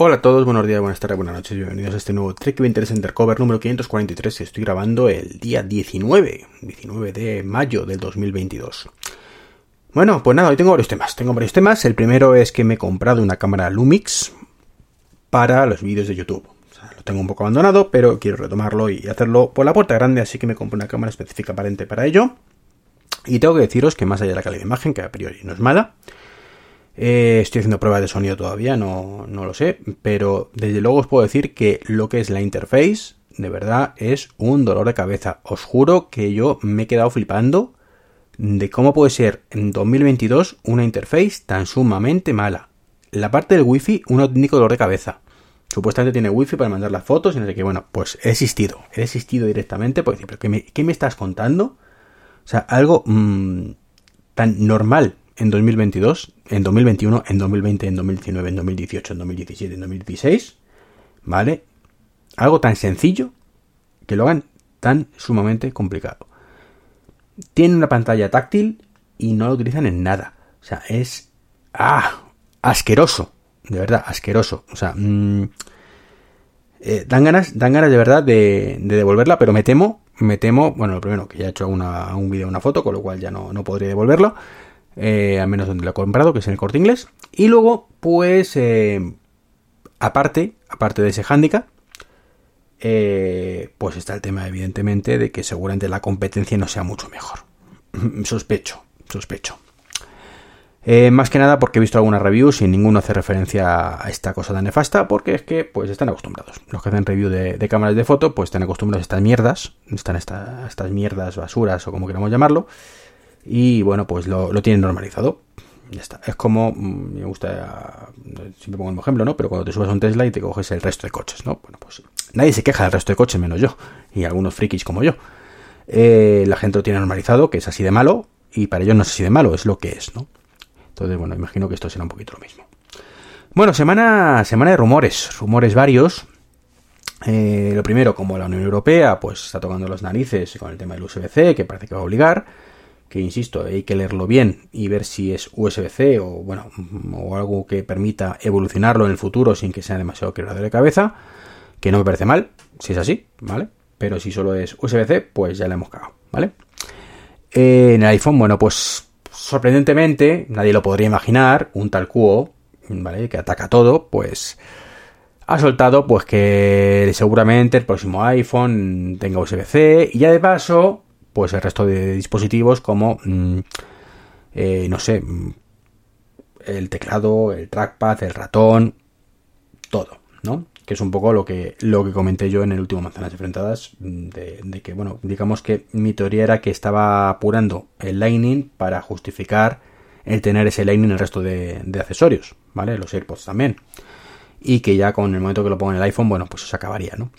Hola a todos, buenos días, buenas tardes, buenas noches, bienvenidos a este nuevo Trek 23 Undercover número 543 estoy grabando el día 19, 19 de mayo del 2022. Bueno, pues nada, hoy tengo varios temas, tengo varios temas, el primero es que me he comprado una cámara Lumix para los vídeos de YouTube. Lo tengo un poco abandonado, pero quiero retomarlo y hacerlo por la puerta grande, así que me compré una cámara específica aparente para ello. Y tengo que deciros que más allá de la calidad de imagen, que a priori no es mala, eh, estoy haciendo pruebas de sonido todavía, no, no lo sé, pero desde luego os puedo decir que lo que es la interface, de verdad, es un dolor de cabeza. Os juro que yo me he quedado flipando de cómo puede ser en 2022 una interface tan sumamente mala. La parte del wifi, un auténtico dolor de cabeza. Supuestamente tiene wifi para mandar las fotos no sé qué. Bueno, pues he existido. He existido directamente porque ¿pero qué me, estás contando? O sea, algo mmm, tan normal en 2022, en 2021, en 2020, en 2019, en 2018, en 2017, en 2016, ¿vale? Algo tan sencillo que lo hagan tan sumamente complicado. Tienen una pantalla táctil y no lo utilizan en nada. O sea, es... ¡Ah! Asqueroso. De verdad, asqueroso. O sea... Mmm, dan ganas, dan ganas de verdad de, de, devolverla, pero me temo, me temo, bueno, lo primero que ya he hecho una, un vídeo, una foto, con lo cual ya no, no podría devolverlo eh, al menos donde lo he comprado, que es en el corte inglés. Y luego, pues, eh, aparte, aparte de ese handicap, eh, pues está el tema, evidentemente, de que seguramente la competencia no sea mucho mejor. sospecho, sospecho. Eh, más que nada porque he visto algunas reviews y ninguno hace referencia a esta cosa tan nefasta, porque es que pues están acostumbrados. Los que hacen review de, cámaras de foto, pues están acostumbrados a estas mierdas, están esta, estas mierdas, basuras o como queramos llamarlo, y bueno, pues lo, lo tienen normalizado. Ya está. Es como, mm, me gusta, siempre pongo un ejemplo, ¿no? Pero cuando te subes a un Tesla y te coges el resto de coches, ¿no? Bueno, pues nadie se queja del resto de coches menos yo. Y algunos frikis como yo. Eh, la gente lo tiene normalizado, que es así de malo. Y para ellos no es así de malo, es lo que es, ¿no? Entonces, bueno, imagino que esto será un poquito lo mismo. Bueno, semana, semana de rumores. Rumores varios. Eh, lo primero, como la Unión Europea, pues está tocando las narices con el tema del USB-C, que parece que va a obligar que insisto, hay que leerlo bien y ver si es USB-C o bueno, o algo que permita evolucionarlo en el futuro sin que sea demasiado quebrado de cabeza, que no me parece mal, si es así, ¿vale? Pero si solo es USB-C, pues ya le hemos cagado, ¿vale? Eh, en el iPhone, bueno, pues sorprendentemente, nadie lo podría imaginar, un tal Cuo, ¿vale? Que ataca todo, pues ha soltado pues que seguramente el próximo iPhone tenga USB-C y ya de paso pues el resto de dispositivos como, mmm, eh, no sé, el teclado, el trackpad, el ratón, todo, ¿no? Que es un poco lo que, lo que comenté yo en el último Manzanas Enfrentadas, de, de que, bueno, digamos que mi teoría era que estaba apurando el Lightning para justificar el tener ese Lightning en el resto de, accesorios, ¿vale? Los AirPods también. Y que ya con el momento que lo ponga en el iPhone, bueno, pues se acabaría, ¿no?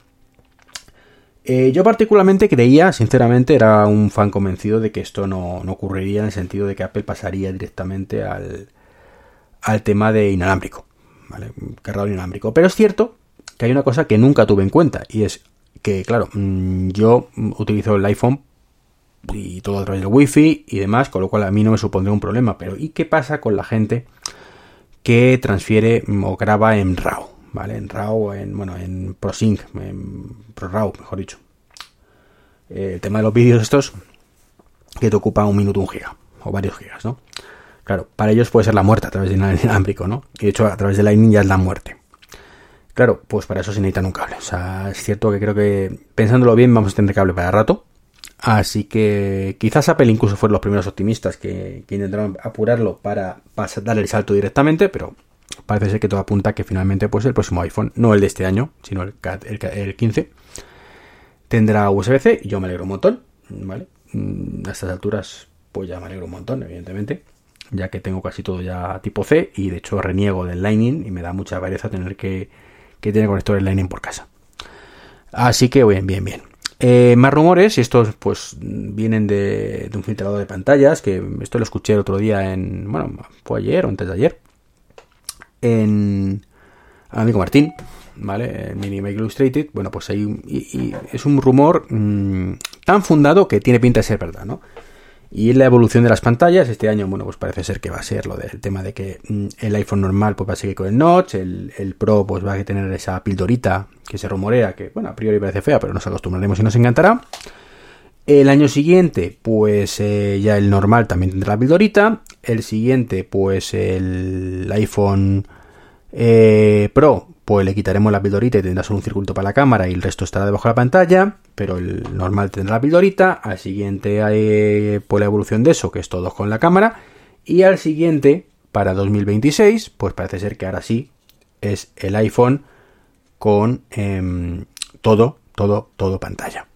Eh, yo particularmente creía, sinceramente, era un fan convencido de que esto no, no ocurriría en el sentido de que Apple pasaría directamente al, al tema de inalámbrico, ¿vale? Inalámbrico. Pero es cierto que hay una cosa que nunca tuve en cuenta y es que, claro, mm, yo utilizo el iPhone y todo a través del wifi y demás, con lo cual a mí no me supondría un problema. Pero ¿y qué pasa con la gente que transfiere o graba en RAW? ¿Vale? En RAW, en, bueno, en ProSync, en ProRAW, mejor dicho. Eh, el tema de los vídeos estos, que te ocupa un minuto, un giga, o varios gigas, ¿no? Claro, para ellos puede ser la muerte a través de inalámbrico, ¿no? Y de hecho, a través de Lightning ya es la muerte. Claro, pues para eso se necesitan un cable. O sea, es cierto que creo que, pensándolo bien, vamos a tener cable para rato. Así que quizás Apple incluso fueron los primeros optimistas que, intentaron apurarlo para, para dar el salto directamente, pero parece ser que todo apunta que finalmente pues el próximo iPhone, no el de este año, sino el, el, el 15, tendrá USB-C y yo me alegro un montón, ¿vale? Mm, a estas alturas pues ya me alegro un montón, evidentemente. ya que tengo casi todo ya tipo C y de hecho reniego del Lightning y me da mucha pereza tener que, que tener conectores Lightning por casa. Así que bien, bien, bien. Eh, más rumores, y estos pues vienen de, un filtrador de pantallas, que esto lo escuché el otro día en, bueno, fue ayer o antes de ayer, en amigo Martín, ¿vale? En Mini Make Illustrated, bueno, pues hay, y, es un rumor mm, tan fundado que tiene pinta de ser verdad, ¿no? Y la evolución de las pantallas, este año, bueno, pues parece ser que va a ser lo del tema de que mm, el iPhone normal pues va a seguir con el notch, el, el, Pro pues va a tener esa pildorita que se rumorea, que bueno, a priori parece fea, pero nos acostumbraremos y nos encantará. El año siguiente, pues eh, ya el normal también tendrá la pildorita. El siguiente, pues el iPhone eh, Pro, pues le quitaremos la pildorita y tendrá solo un circuito para la cámara y el resto estará debajo de la pantalla, pero el normal tendrá la pildorita, al siguiente hay pues la evolución de eso, que es todo con la cámara, y al siguiente, para 2026, pues parece ser que ahora sí es el iPhone con em, todo, todo, todo pantalla.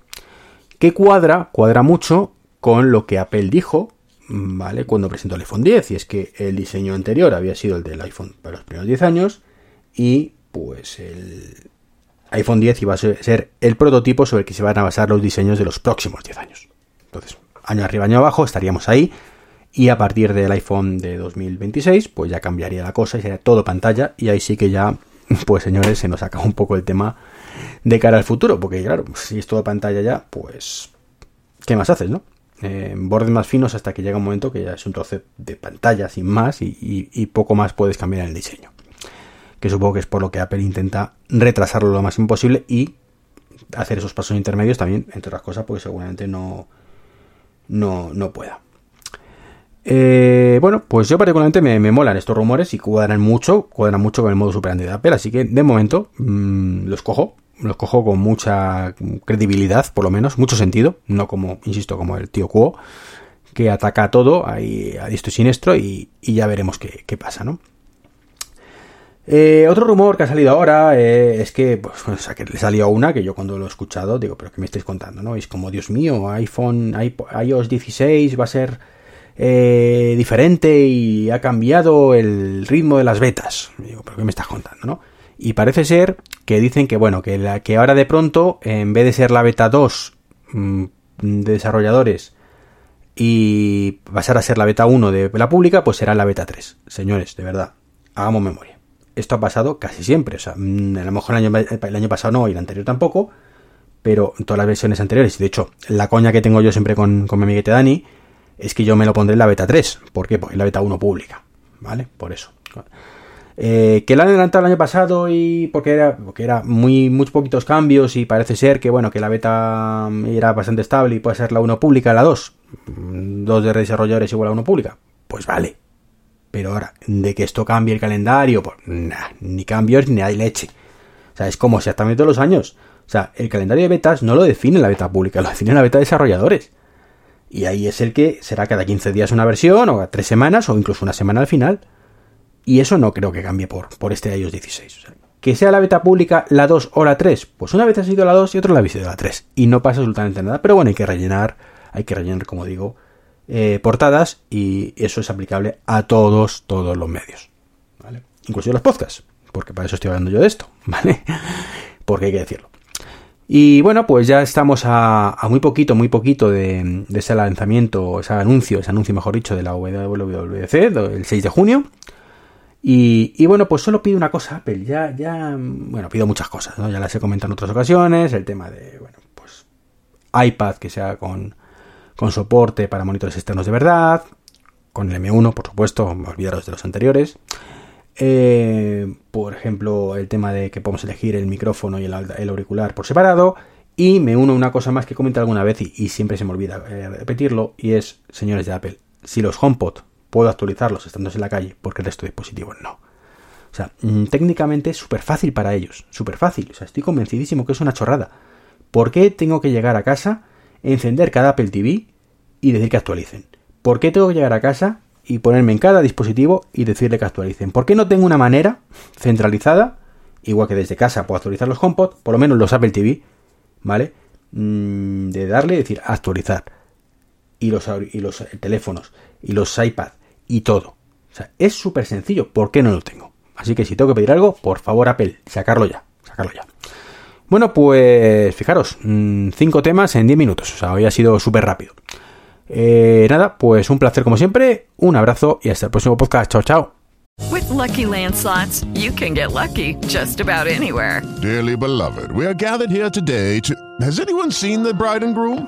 Que cuadra, cuadra mucho con lo que Apple dijo, ¿vale? Cuando presentó el iPhone 10, y es que el diseño anterior había sido el del iPhone para los primeros 10 años, y pues el iPhone 10 iba a ser el prototipo sobre el que se van a basar los diseños de los próximos 10 años. Entonces, año arriba, año abajo, estaríamos ahí. Y a partir del iPhone de 2026, pues ya cambiaría la cosa y sería todo pantalla. Y ahí sí que ya, pues señores, se nos acaba un poco el tema de cara al futuro. Porque claro, si es todo pantalla ya, pues, ¿qué más haces, no? Bordes más finos hasta que llega un momento que ya es un trozo de pantalla sin más y poco más puedes cambiar en el diseño que supongo que es por lo que Apple intenta retrasarlo lo más imposible y hacer esos pasos intermedios también, entre otras cosas, porque seguramente no, no, no pueda. Eh, bueno, pues yo particularmente me, molan estos rumores y cuadran mucho, cuadran mucho con el modo superante de Apple, así que de momento mm, los cojo, los cojo con mucha credibilidad, por lo menos, mucho sentido, no como, insisto, como el tío Kuo, que ataca todo ahí a diestro y siniestro y, ya veremos qué, qué pasa, ¿no? Eh, otro rumor que ha salido ahora eh, es que, pues, o sea, que le salió una que yo cuando lo he escuchado digo, pero ¿qué me estáis contando? ¿no? es como, Dios mío, iPhone, iOS 16 va a ser eh, diferente y ha cambiado el ritmo de las betas. Digo, pero ¿qué me estás contando? ¿no? Y parece ser que dicen que, bueno, que, la, que ahora de pronto, en vez de ser la beta 2 mm, de desarrolladores y pasar a ser la beta 1 de la pública, pues será la beta 3. Señores, de verdad, hagamos memoria esto ha pasado casi siempre. O sea, mm, a lo mejor el año, pasado no y el anterior tampoco, pero todas las versiones anteriores. De hecho, la coña que tengo yo siempre con, mi amiguete Dani es que yo me lo pondré en la beta 3. ¿Por qué? Porque es la beta 1 pública. ¿Vale? Por eso. Eh, que la han adelantado el año pasado y porque era, porque era muy, muy poquitos cambios y parece ser que bueno, que la beta era bastante estable y puede ser la 1 pública, la 2. Mm, dos de desarrolladores igual a 1 pública. Pues vale, pero ahora, de que esto cambie el calendario, pues ni cambios ni hay leche. O sea, es como exactamente todos los años. O sea, el calendario de betas no lo define la beta pública, lo define la beta de desarrolladores. Y ahí es el que será cada 15 días una versión, o a 3 semanas, o incluso una semana al final. Y eso no creo que cambie por, por este iOS 16. O sea, que sea la beta pública la 2 o la 3, pues una vez ha sido la 2 y otra la ha sido la 3. Y no pasa absolutamente nada. Pero bueno, hay que rellenar, hay que rellenar, como digo, eh, portadas y eso es aplicable a todos, todos los medios. ¿vale? Incluso los podcasts, porque para eso estoy hablando yo de esto, ¿vale? porque hay que decirlo. Y bueno, pues ya estamos a, muy poquito, muy poquito de, ese lanzamiento, ese anuncio, ese anuncio mejor dicho, de la WWDC, el 6 de junio. Y, bueno, pues solo pido una cosa, Apple. Ya, ya, bueno, pido muchas cosas, ¿no? Ya las he comentado en otras ocasiones. El tema de, bueno, pues iPad que sea con, con soporte para monitores externos de verdad, con el M1, por supuesto, olvidaros de los anteriores. Eh, por ejemplo, el tema de que podemos elegir el micrófono y el, auricular por separado. Y me uno a una cosa más que comenté alguna vez y, siempre se me olvida eh, repetirlo, y es, señores de Apple, si los HomePod puedo actualizarlos estando en la calle, porque el resto de dispositivos no. O sea, mm, técnicamente es súper fácil para ellos, súper fácil. O sea, estoy convencidísimo que es una chorrada. ¿Por qué tengo que llegar a casa encender cada Apple TV y decir que actualicen. ¿Por qué tengo que llegar a casa y ponerme en cada dispositivo y decirle que actualicen? ¿Por qué no tengo una manera centralizada, igual que desde casa puedo actualizar los HomePod, por lo menos los Apple TV, ¿vale? Mm, de darle, decir, actualizar. Y los, y los teléfonos, y los iPad, y todo. O sea, es súper sencillo. ¿Por qué no lo tengo? Así que si tengo que pedir algo, por favor, Apple, sacarlo ya. Sacarlo ya. Bueno, pues fijaros, mm, cinco temas en 10 minutos. O sea, hoy ha sido súper rápido. Eh, nada, pues un placer como siempre. Un abrazo y hasta el próximo podcast. Chao, chao. With lucky landslots, you can get lucky just about anywhere. Dearly beloved, we are gathered here today to. Has anyone seen the bride and groom?